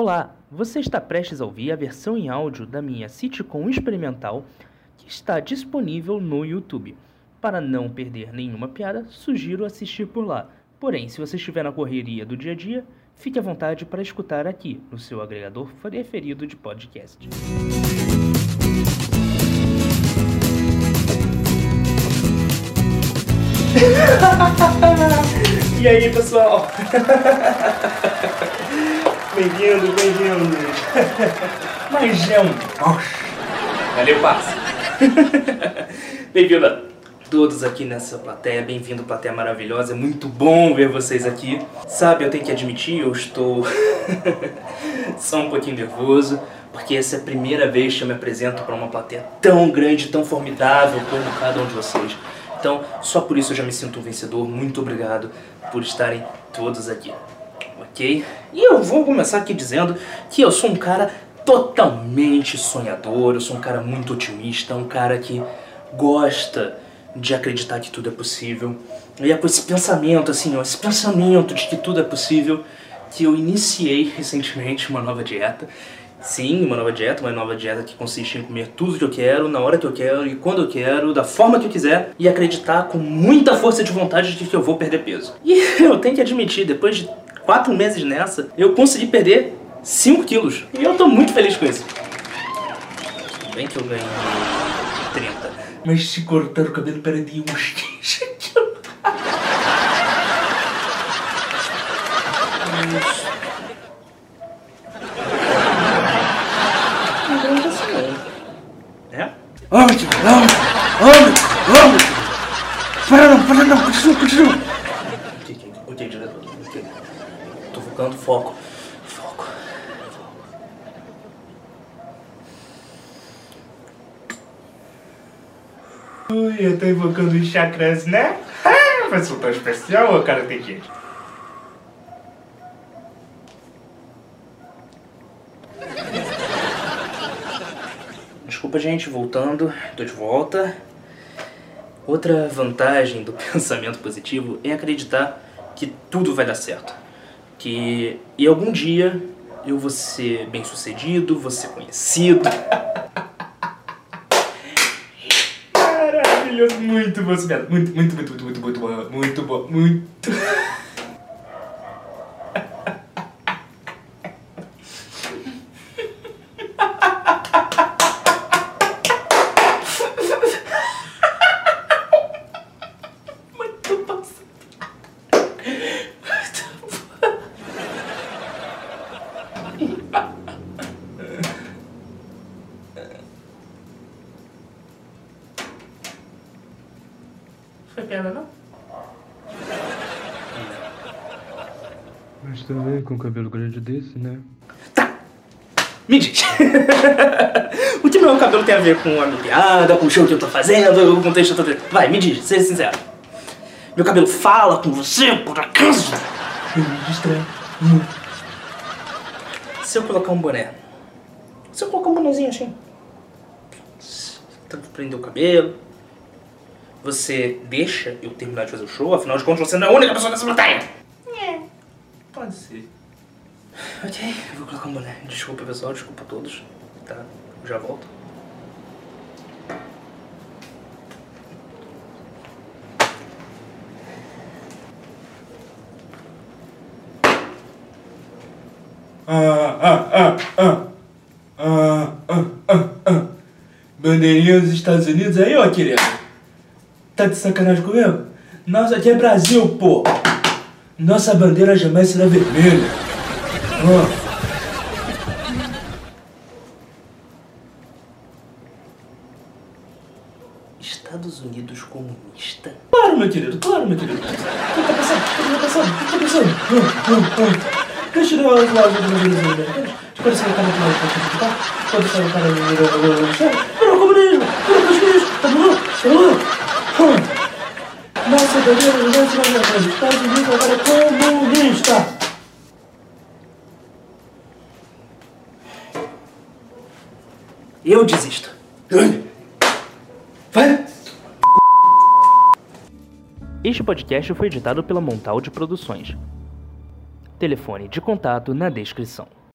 Olá, você está prestes a ouvir a versão em áudio da minha sitcom experimental que está disponível no YouTube. Para não perder nenhuma piada, sugiro assistir por lá. Porém, se você estiver na correria do dia a dia, fique à vontade para escutar aqui, no seu agregador preferido de podcast. E aí, pessoal? Bem-vindo, bem-vindo. Mas é um Valeu, passa. Bem-vindo a todos aqui nessa plateia. Bem-vindo, plateia maravilhosa. É muito bom ver vocês aqui. Sabe, eu tenho que admitir, eu estou só um pouquinho nervoso. Porque essa é a primeira vez que eu me apresento para uma plateia tão grande, tão formidável como cada um de vocês. Então, só por isso eu já me sinto um vencedor. Muito obrigado por estarem todos aqui. Ok? E eu vou começar aqui dizendo que eu sou um cara totalmente sonhador, eu sou um cara muito otimista, um cara que gosta de acreditar que tudo é possível. E é com esse pensamento, assim, ó, esse pensamento de que tudo é possível, que eu iniciei recentemente uma nova dieta. Sim, uma nova dieta, uma nova dieta que consiste em comer tudo que eu quero, na hora que eu quero e quando eu quero, da forma que eu quiser e acreditar com muita força de vontade de que eu vou perder peso. E eu tenho que admitir, depois de quatro meses nessa, eu consegui perder 5 quilos. E eu tô muito feliz com isso. Tudo bem que eu ganhei 30. Mas se cortar o cabelo perdi uns 15 quilos. Não grande assim não. É? Vamos, vamos, vamos! Para não, para não, continua, continua! Ok, ok, ok, diretor. Ok. Tô focando, foco. Foco. Foco. Ui, eu tô invocando os chakras, né? Ah, vai soltar especial ou cara tem que Desculpa, gente, voltando, tô de volta. Outra vantagem do pensamento positivo é acreditar que tudo vai dar certo. Que e algum dia eu vou ser bem sucedido, vou ser conhecido. Maravilhoso, muito bom. Muito, muito, muito, muito, muito, muito bom, muito bom. Muito Foi piada, não? Mas também com cabelo grande desse, né? Tá! Me diz! o que meu cabelo tem a ver com a minha piada, com o show que eu tô fazendo, com o texto que eu tô? Vai, me diz, seja sincero. Meu cabelo fala com você, por acaso? Me distrai muito. Se eu colocar um boné, se eu colocar um bonézinho assim, tanto prender o cabelo, você deixa eu terminar de fazer o show? Afinal de contas, você não é a única pessoa nessa plateia. É, pode ser. Ok, eu vou colocar um boné. Desculpa, pessoal, desculpa a todos. Tá, já volto. Ah, ah, ah, ah. Ah, ah, ah, ah. Bandeirinha dos Estados Unidos aí, ó, querido. Tá de sacanagem comigo? Nossa, aqui é Brasil, pô. Nossa bandeira jamais será vermelha. Estados Unidos comunista? Claro, meu querido, claro, meu querido. O que tá passando? O que tá passando? O que tá passando? Ah, ah, ah. Deixa eu dar uma olhada no Brasil, né? Quando você vai estar no lado tá? Quando você vai estar no lado do chão, virou comunismo, virou comunismo, tá bom? Tá bom? Hum. Nossa bandeira jamais será vermelha. Estados Unidos agora é comunista. Eu desisto. Vai! Este podcast foi editado pela Montalde Produções. Telefone de contato na descrição.